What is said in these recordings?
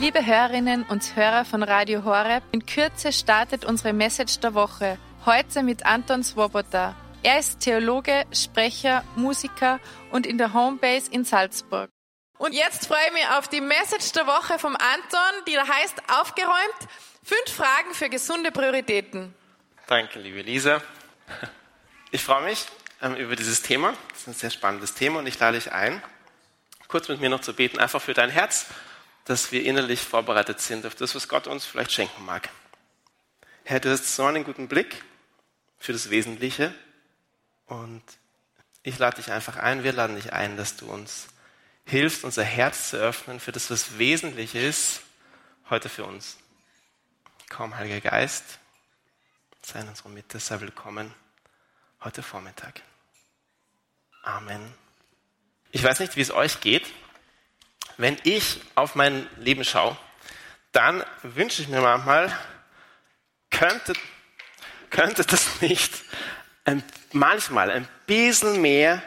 Liebe Hörerinnen und Hörer von Radio Horeb, in Kürze startet unsere Message der Woche. Heute mit Anton Swoboda. Er ist Theologe, Sprecher, Musiker und in der Homebase in Salzburg. Und jetzt freue ich mich auf die Message der Woche vom Anton, die da heißt Aufgeräumt. Fünf Fragen für gesunde Prioritäten. Danke, liebe Lisa. Ich freue mich ähm, über dieses Thema. Das ist ein sehr spannendes Thema und ich lade dich ein, kurz mit mir noch zu beten, einfach für dein Herz dass wir innerlich vorbereitet sind auf das, was Gott uns vielleicht schenken mag. Herr, du hast so einen guten Blick für das Wesentliche und ich lade dich einfach ein, wir laden dich ein, dass du uns hilfst, unser Herz zu öffnen für das, was wesentlich ist, heute für uns. Komm, Heiliger Geist, sei in unserer Mitte, sei willkommen heute Vormittag. Amen. Ich weiß nicht, wie es euch geht. Wenn ich auf mein Leben schaue, dann wünsche ich mir manchmal, könnte, könnte das nicht ein, manchmal ein bisschen mehr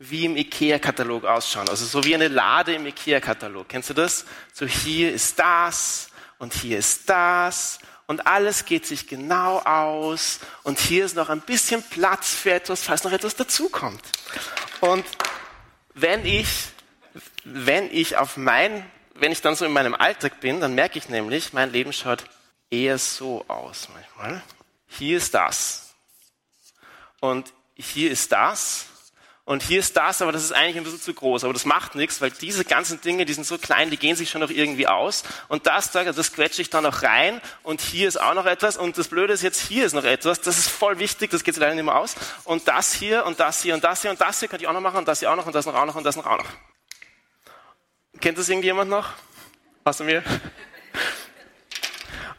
wie im IKEA-Katalog ausschauen. Also so wie eine Lade im IKEA-Katalog. Kennst du das? So hier ist das und hier ist das und alles geht sich genau aus und hier ist noch ein bisschen Platz für etwas, falls noch etwas dazukommt. Und wenn ich wenn ich auf mein, wenn ich dann so in meinem Alltag bin, dann merke ich nämlich, mein Leben schaut eher so aus manchmal. Hier ist das. Und hier ist das. Und hier ist das, aber das ist eigentlich ein bisschen zu groß. Aber das macht nichts, weil diese ganzen Dinge, die sind so klein, die gehen sich schon noch irgendwie aus. Und das, das quetsche ich dann noch rein. Und hier ist auch noch etwas. Und das Blöde ist jetzt, hier ist noch etwas. Das ist voll wichtig, das geht leider nicht mehr aus. Und das hier und das hier und das hier und das hier könnte ich auch noch machen und das hier auch noch und das noch auch noch und das noch auch noch. Kennt das irgendjemand noch? Außer mir?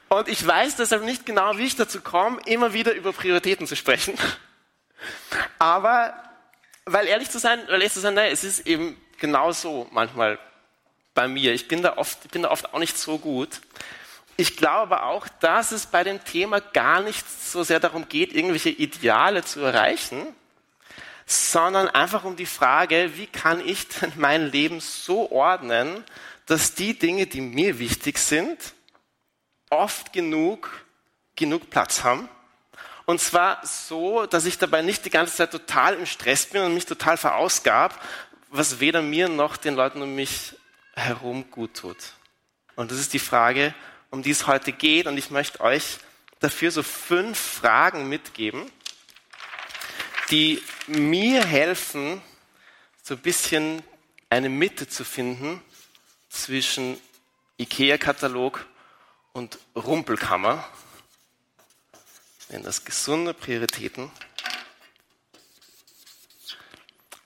Und ich weiß deshalb nicht genau, wie ich dazu komme, immer wieder über Prioritäten zu sprechen. Aber, weil ehrlich zu sein, weil ehrlich zu sein, nein, es ist eben genauso manchmal bei mir. Ich bin da oft, bin da oft auch nicht so gut. Ich glaube aber auch, dass es bei dem Thema gar nicht so sehr darum geht, irgendwelche Ideale zu erreichen, sondern einfach um die Frage, wie kann ich denn mein Leben so ordnen, dass die Dinge, die mir wichtig sind, oft genug, genug Platz haben. Und zwar so, dass ich dabei nicht die ganze Zeit total im Stress bin und mich total verausgab, was weder mir noch den Leuten um mich herum gut tut. Und das ist die Frage, um die es heute geht. Und ich möchte euch dafür so fünf Fragen mitgeben, die mir helfen, so ein bisschen eine Mitte zu finden zwischen IKEA-Katalog und Rumpelkammer. Nennen das gesunde Prioritäten.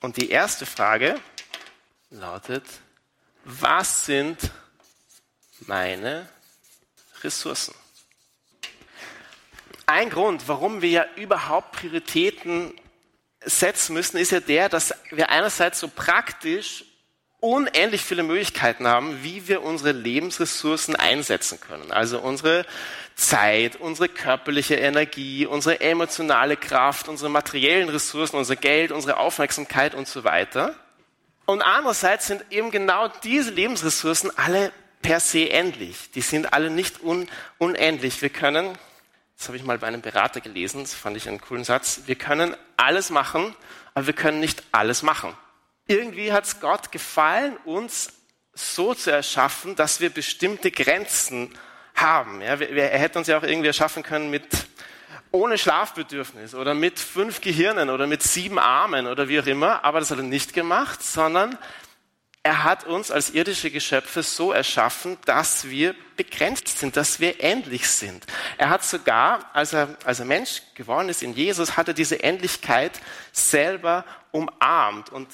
Und die erste Frage lautet, was sind meine Ressourcen? Ein Grund, warum wir ja überhaupt Prioritäten setzen müssen, ist ja der, dass wir einerseits so praktisch unendlich viele Möglichkeiten haben, wie wir unsere Lebensressourcen einsetzen können. Also unsere Zeit, unsere körperliche Energie, unsere emotionale Kraft, unsere materiellen Ressourcen, unser Geld, unsere Aufmerksamkeit und so weiter. Und andererseits sind eben genau diese Lebensressourcen alle per se endlich. Die sind alle nicht un unendlich. Wir können das habe ich mal bei einem Berater gelesen, das fand ich einen coolen Satz, wir können alles machen, aber wir können nicht alles machen. Irgendwie hat es Gott gefallen, uns so zu erschaffen, dass wir bestimmte Grenzen haben. Ja, er hätte uns ja auch irgendwie erschaffen können mit ohne Schlafbedürfnis oder mit fünf Gehirnen oder mit sieben Armen oder wie auch immer, aber das hat er nicht gemacht, sondern er hat uns als irdische Geschöpfe so erschaffen, dass wir begrenzt sind, dass wir endlich sind. Er hat sogar, als er, als er Mensch geworden ist in Jesus, hat er diese Endlichkeit selber umarmt und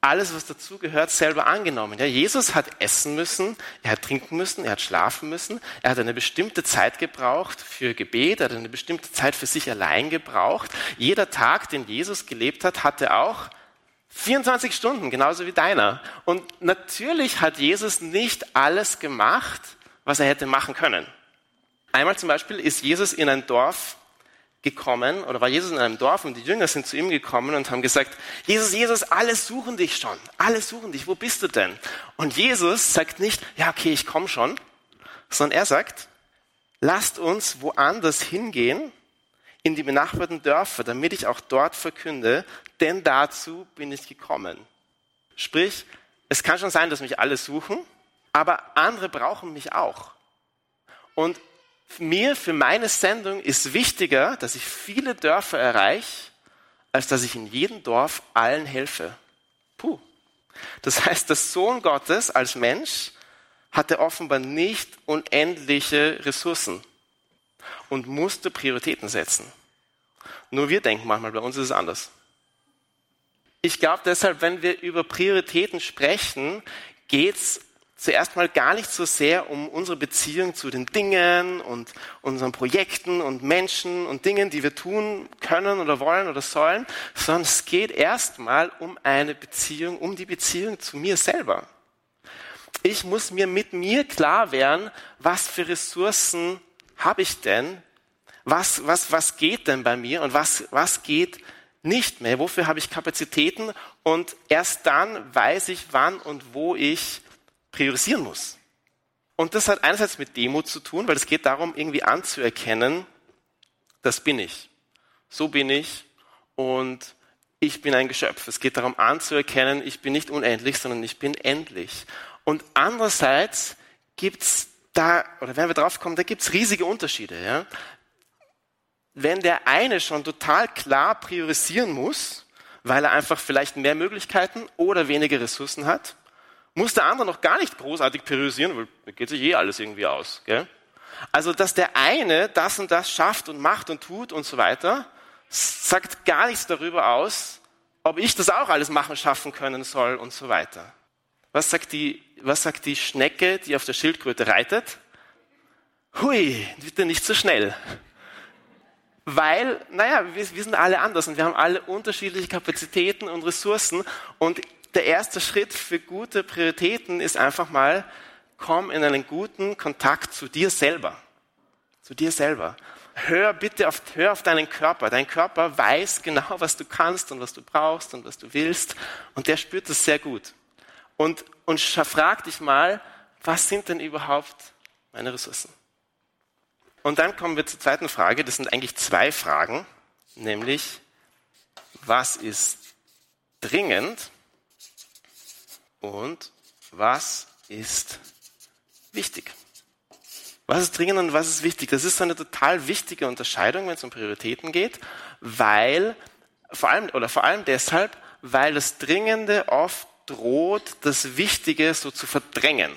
alles, was dazugehört, selber angenommen. Ja, Jesus hat essen müssen, er hat trinken müssen, er hat schlafen müssen, er hat eine bestimmte Zeit gebraucht für Gebet, er hat eine bestimmte Zeit für sich allein gebraucht. Jeder Tag, den Jesus gelebt hat, hatte auch 24 Stunden, genauso wie deiner. Und natürlich hat Jesus nicht alles gemacht, was er hätte machen können. Einmal zum Beispiel ist Jesus in ein Dorf gekommen oder war Jesus in einem Dorf und die Jünger sind zu ihm gekommen und haben gesagt, Jesus, Jesus, alle suchen dich schon, alle suchen dich, wo bist du denn? Und Jesus sagt nicht, ja okay, ich komme schon, sondern er sagt, lasst uns woanders hingehen, in die benachbarten Dörfer, damit ich auch dort verkünde, denn dazu bin ich gekommen. Sprich, es kann schon sein, dass mich alle suchen, aber andere brauchen mich auch. Und mir für meine Sendung ist wichtiger, dass ich viele Dörfer erreiche, als dass ich in jedem Dorf allen helfe. Puh. Das heißt, der Sohn Gottes als Mensch hatte offenbar nicht unendliche Ressourcen und musste Prioritäten setzen. Nur wir denken manchmal, bei uns ist es anders. Ich glaube deshalb, wenn wir über Prioritäten sprechen, geht es zuerst mal gar nicht so sehr um unsere Beziehung zu den Dingen und unseren Projekten und Menschen und Dingen, die wir tun können oder wollen oder sollen, sondern es geht erstmal um eine Beziehung, um die Beziehung zu mir selber. Ich muss mir mit mir klar werden, was für Ressourcen habe ich denn? Was, was, was geht denn bei mir und was, was geht nicht mehr? Wofür habe ich Kapazitäten? Und erst dann weiß ich, wann und wo ich priorisieren muss. Und das hat einerseits mit Demut zu tun, weil es geht darum, irgendwie anzuerkennen, das bin ich. So bin ich und ich bin ein Geschöpf. Es geht darum anzuerkennen, ich bin nicht unendlich, sondern ich bin endlich. Und andererseits gibt's da, oder wenn wir drauf kommen, da gibt's riesige Unterschiede. Ja? Wenn der eine schon total klar priorisieren muss, weil er einfach vielleicht mehr Möglichkeiten oder weniger Ressourcen hat, muss der andere noch gar nicht großartig priorisieren, weil da geht sich eh alles irgendwie aus. Gell? Also, dass der eine das und das schafft und macht und tut und so weiter, sagt gar nichts darüber aus, ob ich das auch alles machen, schaffen können soll und so weiter. Was sagt die, was sagt die Schnecke, die auf der Schildkröte reitet? Hui, bitte nicht so schnell. Weil, naja, wir, wir sind alle anders und wir haben alle unterschiedliche Kapazitäten und Ressourcen und der erste Schritt für gute Prioritäten ist einfach mal, komm in einen guten Kontakt zu dir selber. Zu dir selber. Hör bitte auf, hör auf deinen Körper. Dein Körper weiß genau, was du kannst und was du brauchst und was du willst. Und der spürt das sehr gut. Und, und frag dich mal, was sind denn überhaupt meine Ressourcen? Und dann kommen wir zur zweiten Frage. Das sind eigentlich zwei Fragen. Nämlich, was ist dringend und was ist wichtig? Was ist dringend und was ist wichtig? Das ist eine total wichtige Unterscheidung, wenn es um Prioritäten geht, weil vor allem oder vor allem deshalb, weil das Dringende oft droht, das Wichtige so zu verdrängen.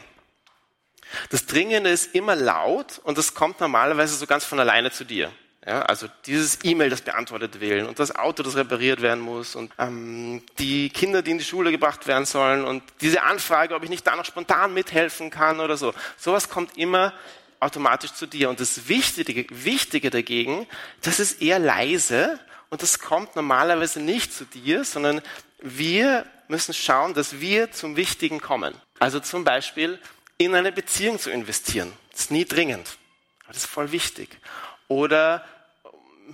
Das Dringende ist immer laut und das kommt normalerweise so ganz von alleine zu dir. Ja, also dieses E-Mail, das beantwortet werden und das Auto, das repariert werden muss und ähm, die Kinder, die in die Schule gebracht werden sollen und diese Anfrage, ob ich nicht da noch spontan mithelfen kann oder so. Sowas kommt immer automatisch zu dir. Und das Wichtige, Wichtige dagegen, das ist eher leise und das kommt normalerweise nicht zu dir, sondern wir müssen schauen, dass wir zum Wichtigen kommen. Also zum Beispiel in eine Beziehung zu investieren. Das ist nie dringend. Aber das ist voll wichtig oder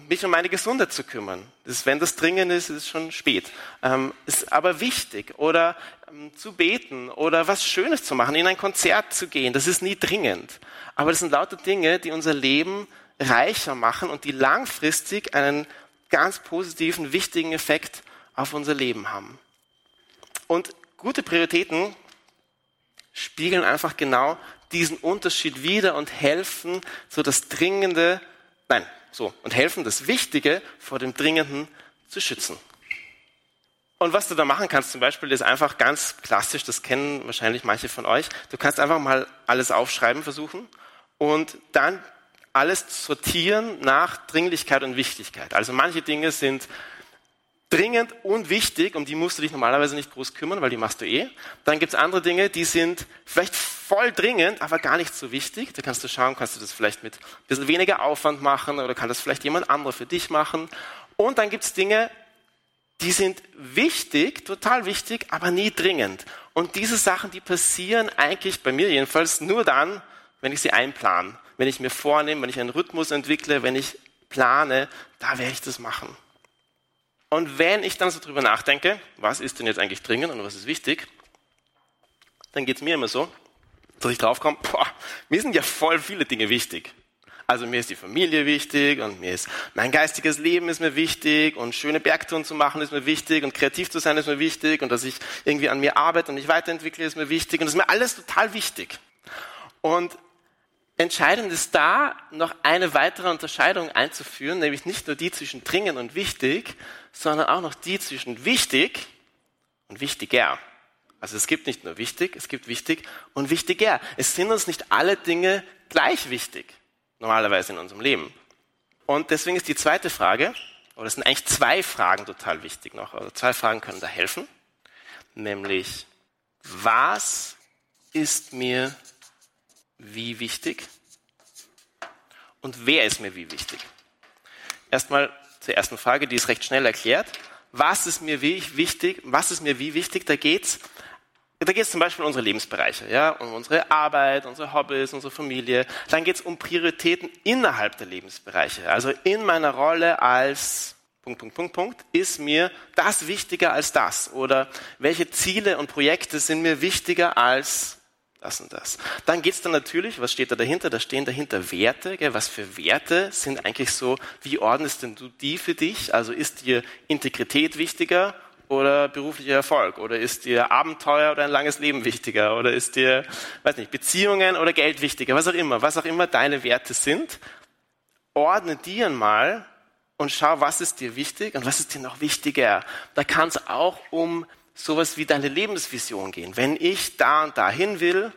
mich um meine Gesundheit zu kümmern. Das, wenn das dringend ist, ist es schon spät. Ähm, ist aber wichtig. Oder ähm, zu beten oder was Schönes zu machen, in ein Konzert zu gehen. Das ist nie dringend. Aber das sind lauter Dinge, die unser Leben reicher machen und die langfristig einen ganz positiven, wichtigen Effekt auf unser Leben haben. Und gute Prioritäten spiegeln einfach genau diesen Unterschied wider und helfen, so das Dringende Nein, so. Und helfen, das Wichtige vor dem Dringenden zu schützen. Und was du da machen kannst zum Beispiel, ist einfach ganz klassisch, das kennen wahrscheinlich manche von euch. Du kannst einfach mal alles aufschreiben versuchen und dann alles sortieren nach Dringlichkeit und Wichtigkeit. Also manche Dinge sind dringend und wichtig, um die musst du dich normalerweise nicht groß kümmern, weil die machst du eh. Dann gibt es andere Dinge, die sind vielleicht voll dringend, aber gar nicht so wichtig. Da kannst du schauen, kannst du das vielleicht mit ein bisschen weniger Aufwand machen oder kann das vielleicht jemand anderer für dich machen. Und dann gibt es Dinge, die sind wichtig, total wichtig, aber nie dringend. Und diese Sachen, die passieren eigentlich bei mir jedenfalls nur dann, wenn ich sie einplane. Wenn ich mir vornehme, wenn ich einen Rhythmus entwickle, wenn ich plane, da werde ich das machen. Und wenn ich dann so drüber nachdenke, was ist denn jetzt eigentlich dringend und was ist wichtig, dann geht es mir immer so, dass ich draufkomme, boah, mir sind ja voll viele Dinge wichtig. Also mir ist die Familie wichtig und mir ist mein geistiges Leben ist mir wichtig und schöne Bergtouren zu machen ist mir wichtig und kreativ zu sein ist mir wichtig und dass ich irgendwie an mir arbeite und mich weiterentwickle ist mir wichtig und das ist mir alles total wichtig. Und entscheidend ist da noch eine weitere Unterscheidung einzuführen, nämlich nicht nur die zwischen dringend und wichtig, sondern auch noch die zwischen wichtig und wichtiger. Also es gibt nicht nur wichtig, es gibt wichtig und wichtiger. Es sind uns nicht alle Dinge gleich wichtig normalerweise in unserem Leben. Und deswegen ist die zweite Frage, oder es sind eigentlich zwei Fragen total wichtig noch, also zwei Fragen können da helfen, nämlich, was ist mir wie wichtig und wer ist mir wie wichtig? Erstmal zur ersten Frage, die ist recht schnell erklärt. Was ist mir wie wichtig? Was ist mir wie wichtig? Da geht's da geht es zum Beispiel um unsere Lebensbereiche, ja, um unsere Arbeit, unsere Hobbys, unsere Familie. Dann geht es um Prioritäten innerhalb der Lebensbereiche. Also in meiner Rolle als Punkt, Punkt, Punkt, Punkt, ist mir das wichtiger als das? Oder welche Ziele und Projekte sind mir wichtiger als das und das? Dann geht es dann natürlich, was steht da dahinter? Da stehen dahinter Werte. Gell? Was für Werte sind eigentlich so, wie ordnest denn du die für dich? Also ist dir Integrität wichtiger oder beruflicher Erfolg? Oder ist dir Abenteuer oder ein langes Leben wichtiger? Oder ist dir, weiß nicht, Beziehungen oder Geld wichtiger? Was auch immer, was auch immer deine Werte sind, ordne die einmal und schau, was ist dir wichtig und was ist dir noch wichtiger. Da kann es auch um sowas wie deine Lebensvision gehen. Wenn ich da und dahin will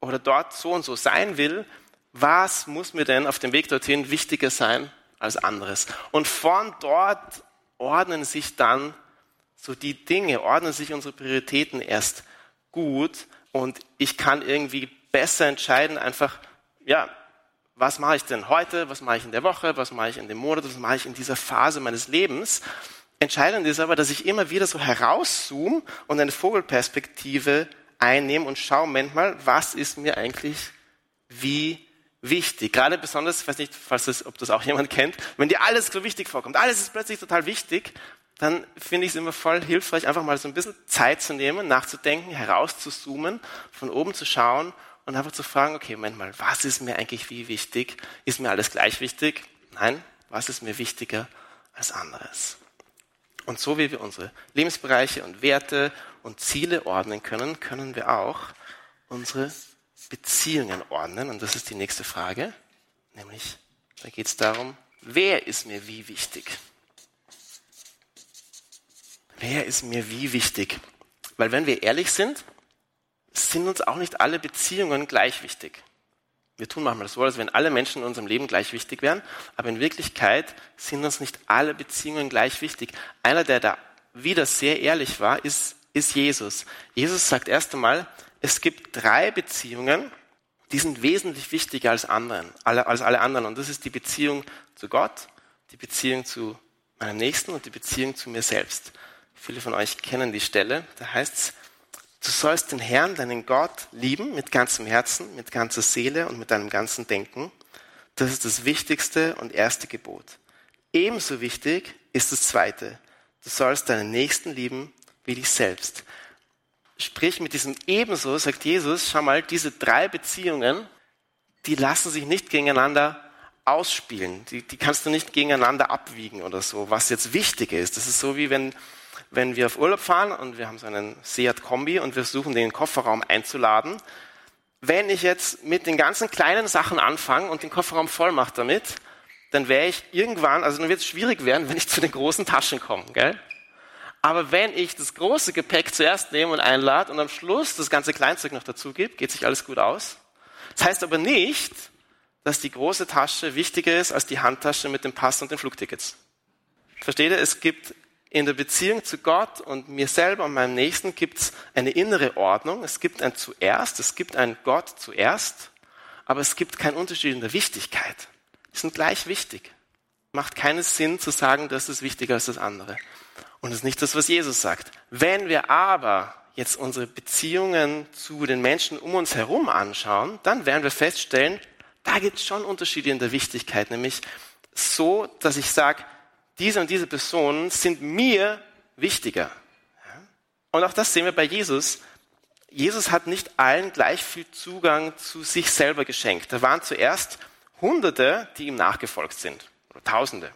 oder dort so und so sein will, was muss mir denn auf dem Weg dorthin wichtiger sein als anderes? Und von dort ordnen sich dann so die Dinge, ordnen sich unsere Prioritäten erst gut und ich kann irgendwie besser entscheiden, einfach, ja, was mache ich denn heute, was mache ich in der Woche, was mache ich in dem Monat, was mache ich in dieser Phase meines Lebens. Entscheidend ist aber, dass ich immer wieder so herauszoome und eine Vogelperspektive einnehme und schaue manchmal, was ist mir eigentlich wie wichtig. Gerade besonders, ich weiß nicht, falls das, ob das auch jemand kennt, wenn dir alles so wichtig vorkommt, alles ist plötzlich total wichtig, dann finde ich es immer voll hilfreich, einfach mal so ein bisschen Zeit zu nehmen, nachzudenken, herauszuzoomen, von oben zu schauen und einfach zu fragen, okay, Moment mal, was ist mir eigentlich wie wichtig? Ist mir alles gleich wichtig? Nein, was ist mir wichtiger als anderes? Und so wie wir unsere Lebensbereiche und Werte und Ziele ordnen können, können wir auch unsere Beziehungen ordnen. Und das ist die nächste Frage, nämlich da geht es darum, wer ist mir wie wichtig? wer ist mir wie wichtig? Weil wenn wir ehrlich sind, sind uns auch nicht alle Beziehungen gleich wichtig. Wir tun manchmal so, als wenn alle Menschen in unserem Leben gleich wichtig wären, aber in Wirklichkeit sind uns nicht alle Beziehungen gleich wichtig. Einer, der da wieder sehr ehrlich war, ist, ist Jesus. Jesus sagt erst einmal, es gibt drei Beziehungen, die sind wesentlich wichtiger als, anderen, als alle anderen. Und das ist die Beziehung zu Gott, die Beziehung zu meinem Nächsten und die Beziehung zu mir selbst. Viele von euch kennen die Stelle. Da heißt es, du sollst den Herrn, deinen Gott, lieben mit ganzem Herzen, mit ganzer Seele und mit deinem ganzen Denken. Das ist das wichtigste und erste Gebot. Ebenso wichtig ist das zweite. Du sollst deinen Nächsten lieben wie dich selbst. Sprich, mit diesem ebenso sagt Jesus, schau mal, diese drei Beziehungen, die lassen sich nicht gegeneinander ausspielen. Die, die kannst du nicht gegeneinander abwiegen oder so, was jetzt wichtig ist. Das ist so wie wenn wenn wir auf Urlaub fahren und wir haben so einen Seat Kombi und wir versuchen den Kofferraum einzuladen, wenn ich jetzt mit den ganzen kleinen Sachen anfange und den Kofferraum voll mache damit, dann wäre ich irgendwann, also dann wird es schwierig werden, wenn ich zu den großen Taschen komme, gell? Aber wenn ich das große Gepäck zuerst nehme und einlade und am Schluss das ganze Kleinzeug noch dazu gebe, geht sich alles gut aus. Das heißt aber nicht, dass die große Tasche wichtiger ist als die Handtasche mit dem Pass und den Flugtickets. Versteht ihr? Es gibt in der Beziehung zu Gott und mir selber und meinem Nächsten gibt es eine innere Ordnung. Es gibt ein Zuerst, es gibt ein Gott zuerst, aber es gibt keinen Unterschied in der Wichtigkeit. Die sind gleich wichtig. Macht keinen Sinn zu sagen, das ist wichtiger als das andere. Und das ist nicht das, was Jesus sagt. Wenn wir aber jetzt unsere Beziehungen zu den Menschen um uns herum anschauen, dann werden wir feststellen, da gibt es schon Unterschiede in der Wichtigkeit, nämlich so, dass ich sage, diese und diese Personen sind mir wichtiger. Und auch das sehen wir bei Jesus. Jesus hat nicht allen gleich viel Zugang zu sich selber geschenkt. Da waren zuerst Hunderte, die ihm nachgefolgt sind, oder Tausende.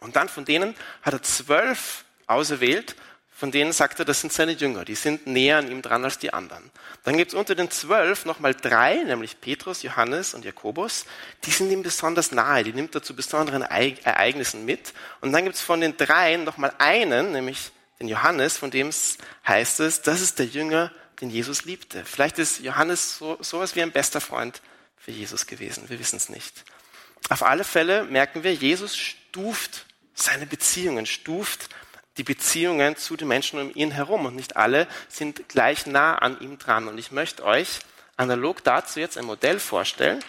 Und dann von denen hat er zwölf auserwählt, von denen sagt er, das sind seine Jünger, die sind näher an ihm dran als die anderen. Dann gibt es unter den zwölf nochmal drei, nämlich Petrus, Johannes und Jakobus, die sind ihm besonders nahe, die nimmt er zu besonderen Ereignissen mit. Und dann gibt es von den dreien nochmal einen, nämlich den Johannes, von dem heißt es, das ist der Jünger, den Jesus liebte. Vielleicht ist Johannes so, sowas wie ein bester Freund für Jesus gewesen, wir wissen es nicht. Auf alle Fälle merken wir, Jesus stuft seine Beziehungen, stuft die Beziehungen zu den Menschen um ihn herum und nicht alle sind gleich nah an ihm dran. Und ich möchte euch analog dazu jetzt ein Modell vorstellen,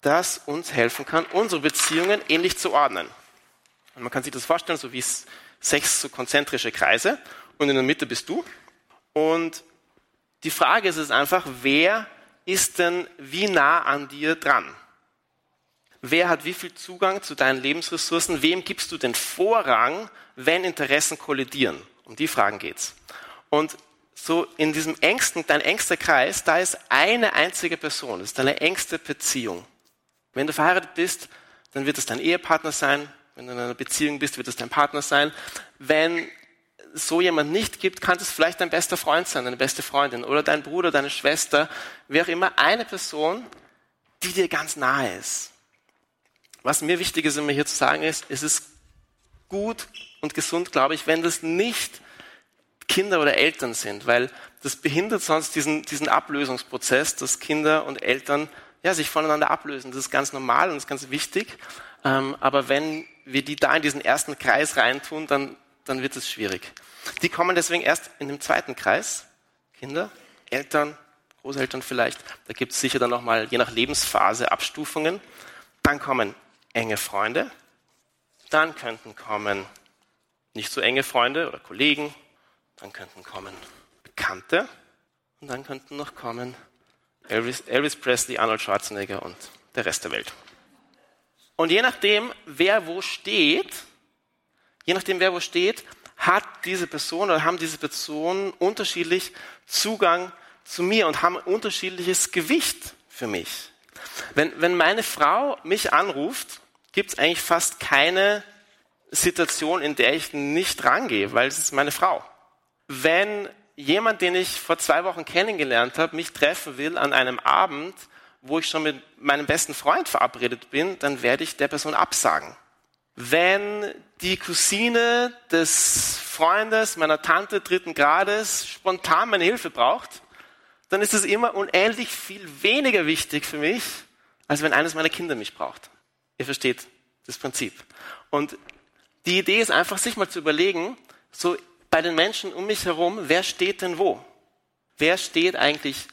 das uns helfen kann, unsere Beziehungen ähnlich zu ordnen. Und man kann sich das vorstellen, so wie sechs so konzentrische Kreise und in der Mitte bist du. Und die Frage ist es einfach, wer ist denn wie nah an dir dran? Wer hat wie viel Zugang zu deinen Lebensressourcen? Wem gibst du den Vorrang, wenn Interessen kollidieren? Um die Fragen geht's. Und so in diesem engsten, dein engster Kreis, da ist eine einzige Person, das ist deine engste Beziehung. Wenn du verheiratet bist, dann wird es dein Ehepartner sein. Wenn du in einer Beziehung bist, wird es dein Partner sein. Wenn so jemand nicht gibt, kann es vielleicht dein bester Freund sein, deine beste Freundin oder dein Bruder, deine Schwester, wer auch immer, eine Person, die dir ganz nahe ist. Was mir wichtig ist, immer hier zu sagen ist, es ist gut und gesund, glaube ich, wenn das nicht Kinder oder Eltern sind, weil das behindert sonst diesen, diesen Ablösungsprozess, dass Kinder und Eltern ja, sich voneinander ablösen. Das ist ganz normal und das ist ganz wichtig. Ähm, aber wenn wir die da in diesen ersten Kreis reintun, dann, dann wird es schwierig. Die kommen deswegen erst in dem zweiten Kreis. Kinder, Eltern, Großeltern vielleicht. Da gibt es sicher dann nochmal, je nach Lebensphase, Abstufungen. Dann kommen enge Freunde. Dann könnten kommen nicht so enge Freunde oder Kollegen. Dann könnten kommen Bekannte. Und dann könnten noch kommen Elvis, Elvis Presley, Arnold Schwarzenegger und der Rest der Welt. Und je nachdem, wer wo steht, je nachdem, wer wo steht, hat diese Person oder haben diese Personen unterschiedlich Zugang zu mir und haben unterschiedliches Gewicht für mich. Wenn, wenn meine Frau mich anruft, gibt es eigentlich fast keine Situation, in der ich nicht rangehe, weil es ist meine Frau. Wenn jemand, den ich vor zwei Wochen kennengelernt habe, mich treffen will an einem Abend, wo ich schon mit meinem besten Freund verabredet bin, dann werde ich der Person absagen. Wenn die Cousine des Freundes meiner Tante dritten Grades spontan meine Hilfe braucht, dann ist es immer unendlich viel weniger wichtig für mich, als wenn eines meiner Kinder mich braucht. Ihr versteht das Prinzip. Und die Idee ist einfach, sich mal zu überlegen, so bei den Menschen um mich herum, wer steht denn wo? Wer steht eigentlich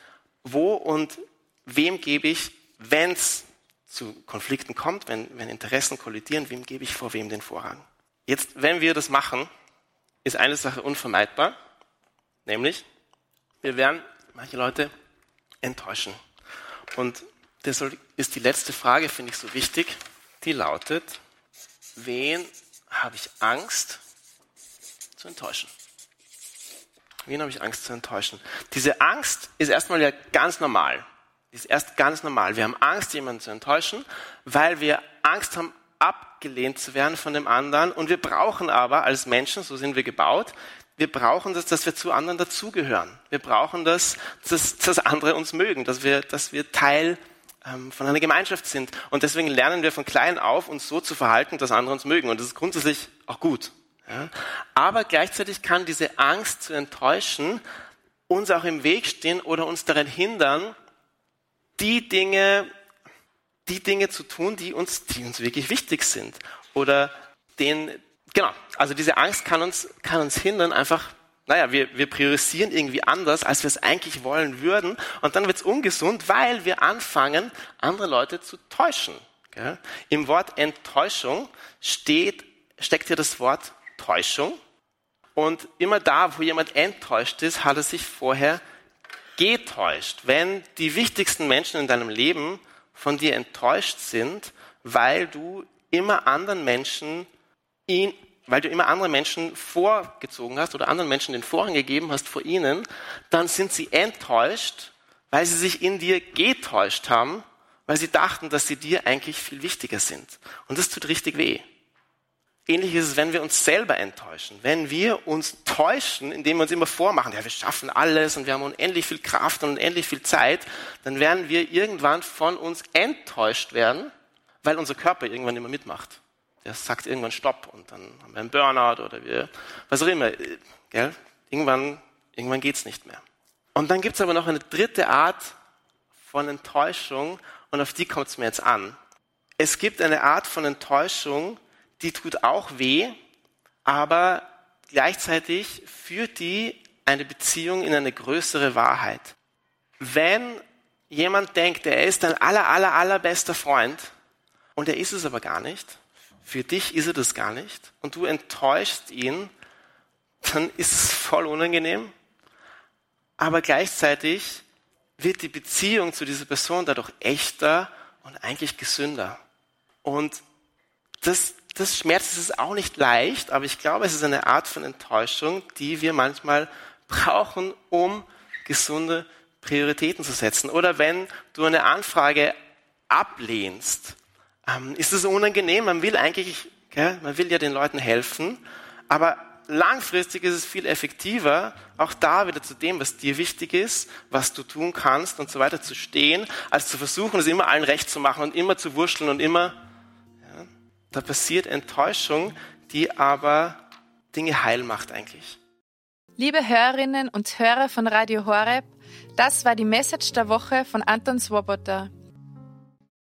wo und wem gebe ich, wenn es zu Konflikten kommt, wenn, wenn Interessen kollidieren, wem gebe ich vor wem den Vorrang? Jetzt, wenn wir das machen, ist eine Sache unvermeidbar, nämlich wir werden manche Leute enttäuschen. Und das ist die letzte Frage, finde ich so wichtig. Die lautet, wen habe ich Angst zu enttäuschen? Wen habe ich Angst zu enttäuschen? Diese Angst ist erstmal ja ganz normal. Ist erst ganz normal. Wir haben Angst, jemanden zu enttäuschen, weil wir Angst haben, abgelehnt zu werden von dem anderen. Und wir brauchen aber als Menschen, so sind wir gebaut, wir brauchen das, dass wir zu anderen dazugehören. Wir brauchen das, dass, dass andere uns mögen, dass wir, dass wir Teil von einer Gemeinschaft sind. Und deswegen lernen wir von klein auf, uns so zu verhalten, dass andere uns mögen. Und das ist grundsätzlich auch gut. Ja? Aber gleichzeitig kann diese Angst zu enttäuschen uns auch im Weg stehen oder uns daran hindern, die Dinge, die Dinge zu tun, die uns, die uns wirklich wichtig sind. Oder den, Genau, also diese Angst kann uns, kann uns hindern, einfach, naja, wir, wir priorisieren irgendwie anders, als wir es eigentlich wollen würden. Und dann wird es ungesund, weil wir anfangen, andere Leute zu täuschen. Gell? Im Wort Enttäuschung steht, steckt hier das Wort Täuschung. Und immer da, wo jemand enttäuscht ist, hat er sich vorher getäuscht. Wenn die wichtigsten Menschen in deinem Leben von dir enttäuscht sind, weil du immer anderen Menschen ihn weil du immer andere Menschen vorgezogen hast oder anderen Menschen den Vorrang gegeben hast vor ihnen, dann sind sie enttäuscht, weil sie sich in dir getäuscht haben, weil sie dachten, dass sie dir eigentlich viel wichtiger sind. Und das tut richtig weh. Ähnlich ist es, wenn wir uns selber enttäuschen. Wenn wir uns täuschen, indem wir uns immer vormachen, ja, wir schaffen alles und wir haben unendlich viel Kraft und unendlich viel Zeit, dann werden wir irgendwann von uns enttäuscht werden, weil unser Körper irgendwann immer mitmacht. Der sagt irgendwann Stopp und dann haben wir einen Burnout oder wir, was auch immer. Gell? Irgendwann, irgendwann geht's nicht mehr. Und dann gibt's aber noch eine dritte Art von Enttäuschung und auf die kommt es mir jetzt an. Es gibt eine Art von Enttäuschung, die tut auch weh, aber gleichzeitig führt die eine Beziehung in eine größere Wahrheit. Wenn jemand denkt, er ist dein aller, aller, allerbester Freund und er ist es aber gar nicht, für dich ist er das gar nicht und du enttäuschst ihn, dann ist es voll unangenehm, aber gleichzeitig wird die Beziehung zu dieser Person dadurch echter und eigentlich gesünder. Und das, das Schmerz ist auch nicht leicht, aber ich glaube, es ist eine Art von Enttäuschung, die wir manchmal brauchen, um gesunde Prioritäten zu setzen. Oder wenn du eine Anfrage ablehnst, ähm, ist es unangenehm. Man will eigentlich, gell, man will ja den Leuten helfen, aber langfristig ist es viel effektiver, auch da wieder zu dem, was dir wichtig ist, was du tun kannst und so weiter zu stehen, als zu versuchen, es immer allen recht zu machen und immer zu wurschteln und immer, ja, da passiert Enttäuschung, die aber Dinge heil macht eigentlich. Liebe Hörerinnen und Hörer von Radio Horeb, das war die Message der Woche von Anton Swoboda.